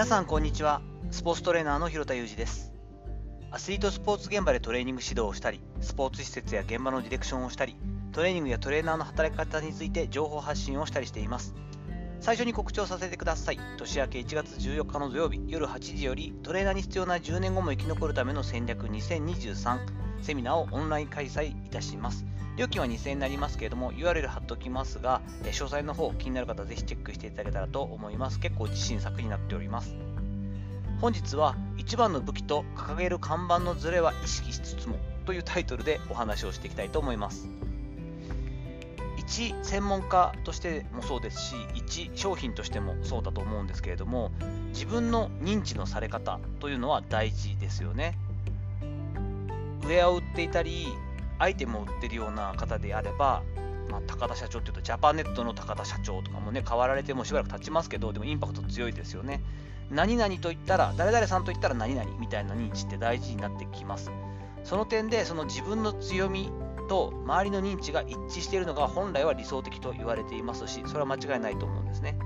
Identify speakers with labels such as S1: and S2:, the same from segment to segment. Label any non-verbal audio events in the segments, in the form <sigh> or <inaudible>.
S1: 皆さんこんにちは。スポーツトレーナーの広田裕二です。アスリートスポーツ現場でトレーニング指導をしたりスポーツ施設や現場のディレクションをしたりトレーニングやトレーナーの働き方について情報発信をしたりしています。最初に告知をさせてください。年明け1月14日の土曜日夜8時よりトレーナーに必要な10年後も生き残るための戦略2023セミナーをオンライン開催いたします。料金は2000円になりますけれども URL 貼っておきますが詳細の方気になる方はぜひチェックしていただけたらと思います。結構自信作になっております。本日は一番の武器と掲げる看板のズレは意識しつつもというタイトルでお話をしていきたいと思います。一専門家としてもそうですし一商品としてもそうだと思うんですけれども自分の認知のされ方というのは大事ですよね。ウェアを売っていたりアイテムを売ってるような方であれば、まあ、高田社長っていうとジャパネットの高田社長とかもね変わられてもしばらく経ちますけどでもインパクト強いですよね。何々と言ったら誰々さんと言ったら何々みたいな認知って大事になってきます。その点でその自分の強みと周りの認知が一致しているのが本来は理想的と言われていますしそれは間違いないと思うんですね。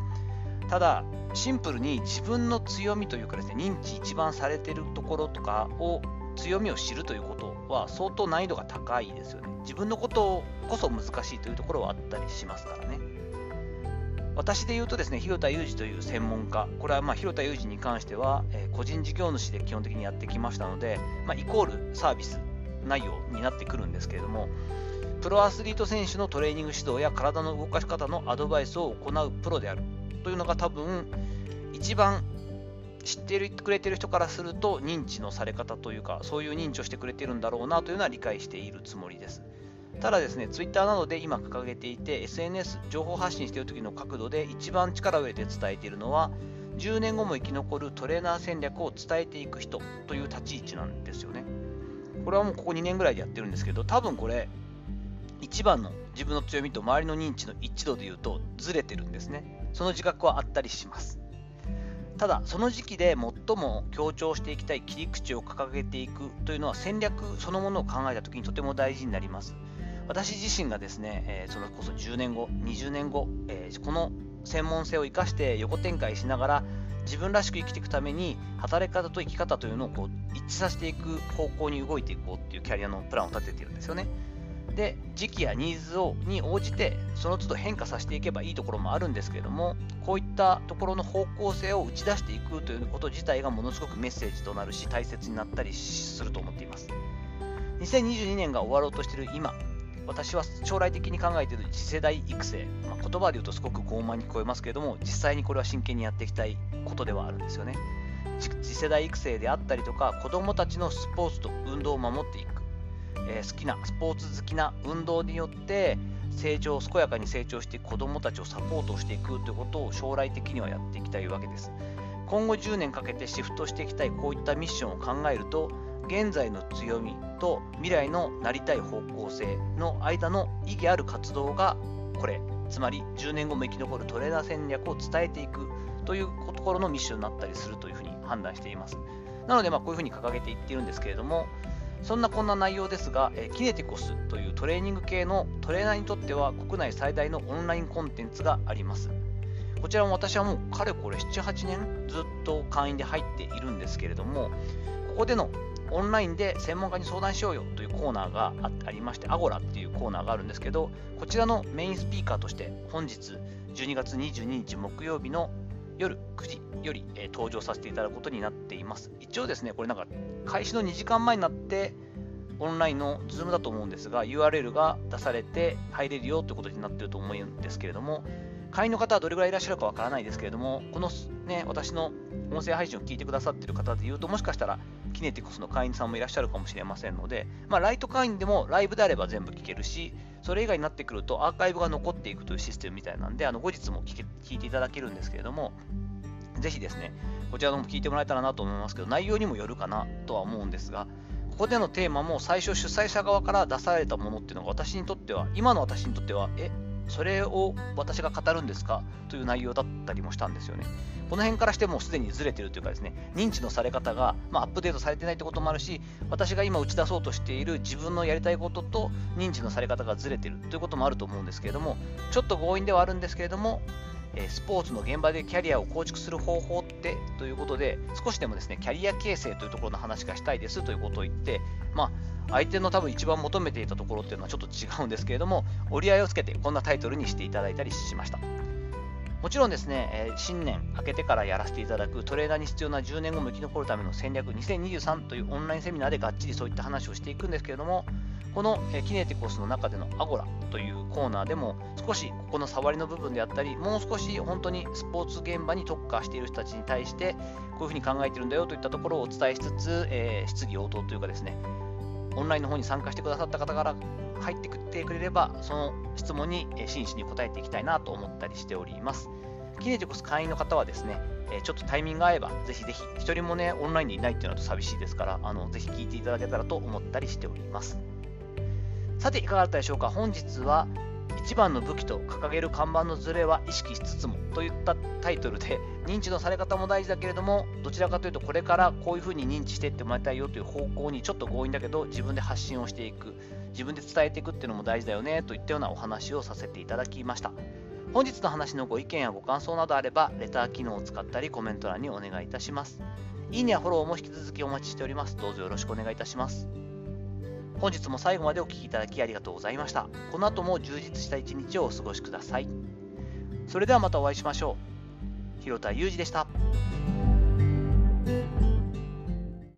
S1: ただシンプルに自分の強みというかですね認知一番されているところとかを強みを知るということは相当難易度が高いですよね。自分のことこそ難しいというところはあったりしますからね。私で言うとですね、広田裕二という専門家、これはまあ広田裕二に関しては、え、個人事業主で基本的にやってきましたので、まあ、イコールサービス内容になってくるんですけれども、プロアスリート選手のトレーニング指導や体の動かし方のアドバイスを行うプロである。というのが多分一番知ってるくれてる人からすると認知のされ方というかそういう認知をしてくれてるんだろうなというのは理解しているつもりです。ただですね Twitter などで今掲げていて SNS 情報発信している時の角度で一番力を入れて伝えているのは10年後も生き残るトレーナー戦略を伝えていく人という立ち位置なんですよね。これはもうここ2年ぐらいでやってるんですけど、多分これ、一番の自分の強みと周りの認知の一致度で言うとずれてるんですね。その自覚はあったりします。ただ、その時期で最も強調していきたい切り口を掲げていくというのは戦略そのものを考えたときにとても大事になります。私自身がですね、え、それこそ10年後、20年後、え、この専門性を生かして横展開しながら自分らしく生きていくために働き方と生き方というのをこう一致させていく方向に動いていこうっていうキャリアのプランを立てているんですよね。で時期やニーズをに応じてその都度変化させていけばいいところもあるんですけれどもこういったところの方向性を打ち出していくということ自体がものすごくメッセージとなるし大切になったりすると思っています2022年が終わろうとしている今私は将来的に考えている次世代育成、まあ、言葉で言うとすごく傲慢に聞こえますけれども実際にこれは真剣にやっていきたいことではあるんですよね。次世代育成であったりとか子どもたちのスポーツと運動を守っていく、えー、好きなスポーツ好きな運動によって成長健やかに成長して子どもたちをサポートしていくということを将来的にはやっていきたいわけです。今後10年かけてシフトしていきたいこういったミッションを考えると現在の強みと未来のなりたい方向性の間の意義ある活動がこれ。つまり10年後も生き残るトレーナー戦略を伝えていくというところのミッションになったりするというふうに判断しています。なのでまあこういうふうに掲げていっているんですけれどもそんなこんな内容ですが、えキネテコスというトレーニング系のトレーナーにとっては国内最大のオンラインコンテンツがあります。こちらも私はもうかれこれ7、8年ずっと会員で入っているんですけれどもここでのオンラインで専門家に相談しようよというコーナーがありまして、アゴラっていうコーナーがあるんですけど、こちらのメインスピーカーとして、本日12月22日木曜日の夜9時より、えー、登場させていただくことになっています。一応ですね、これなんか開始の2時間前になって、オンラインの Zoom だと思うんですが、URL が出されて入れるよということになっていると思うんですけれども、会員の方はどれぐらいいらっしゃるかわからないですけれども、このね、私の音声配信を聞いてくださっている方で言うと、もしかしたらキネティクスの会員さんもいらっしゃるかもしれませんので、まあ、ライト会員でもライブであれば全部聞けるし、それ以外になってくるとアーカイブが残っていくというシステムみたいなんで、あの後日も聞け聞いていただけるんですけれども、ぜひですね、こちらのも聞いてもらえたらなと思いますけど、内容にもよるかなとは思うんですが、ここでのテーマも最初主催者側から出されたものっていうのが私にとっては、今の私にとっては、え、それを私が語るんですか？という内容だったりもしたんですよね。この辺からしてもうすでにずれてるというかですね、認知のされ方が、まあ、アップデートされてないってこともあるし、私が今打ち出そうとしている自分のやりたいことと認知のされ方がずれてるということもあると思うんですけれども、ちょっと強引ではあるんですけれども、スポーツの現場でキャリアを構築する方法ってということで、少しでもですね、キャリア形成というところの話がしたいですということを言って、まあ、相手の多分一番求めていたところっていうのはちょっと違うんですけれども、折り合いをつけてこんなタイトルにしていただいたりしました。もちろんですね、え新年明けてからやらせていただくトレーナーに必要な10年後も生き残るための戦略2023というオンラインセミナーでがっちりそういった話をしていくんですけれども、このキネティコスの中でのアゴラというコーナーでも少しここの触りの部分であったり、もう少し本当にスポーツ現場に特化している人たちに対して、こういうふうに考えてるんだよといったところをお伝えしつつ、えー、質疑応答というかですね、オンラインの方に参加してくださった方から入ってきてくれれば、その質問に真摯に答えていきたいなと思ったりしております。キネティコス会員の方はですね、ちょっとタイミングが合えば、ぜひぜひ、1人もね、オンラインでいないっていうのは寂しいですから、あのぜひ聞いていただけたらと思ったりしております。さて、いかがだったでしょうか？本日は、一番の武器と掲げる看板のズレは意識しつつもといったタイトルで <laughs> 認知のされ方も大事だけれどもどちらかというとこれからこういうふうに認知していってもらいたいよという方向にちょっと強引だけど自分で発信をしていく自分で伝えていくっていうのも大事だよねといったようなお話をさせていただきました。本日の話のご意見やご感想などあればレター機能を使ったりコメント欄にお願いいたします。いいねやフォローも引き続きお待ちしております。どうぞよろしくお願いいたします。本日も最後までお聴きいただきありがとうございました。この後も充実した一日をお過ごしください。それではまたお会いしましょう。広田裕二でした。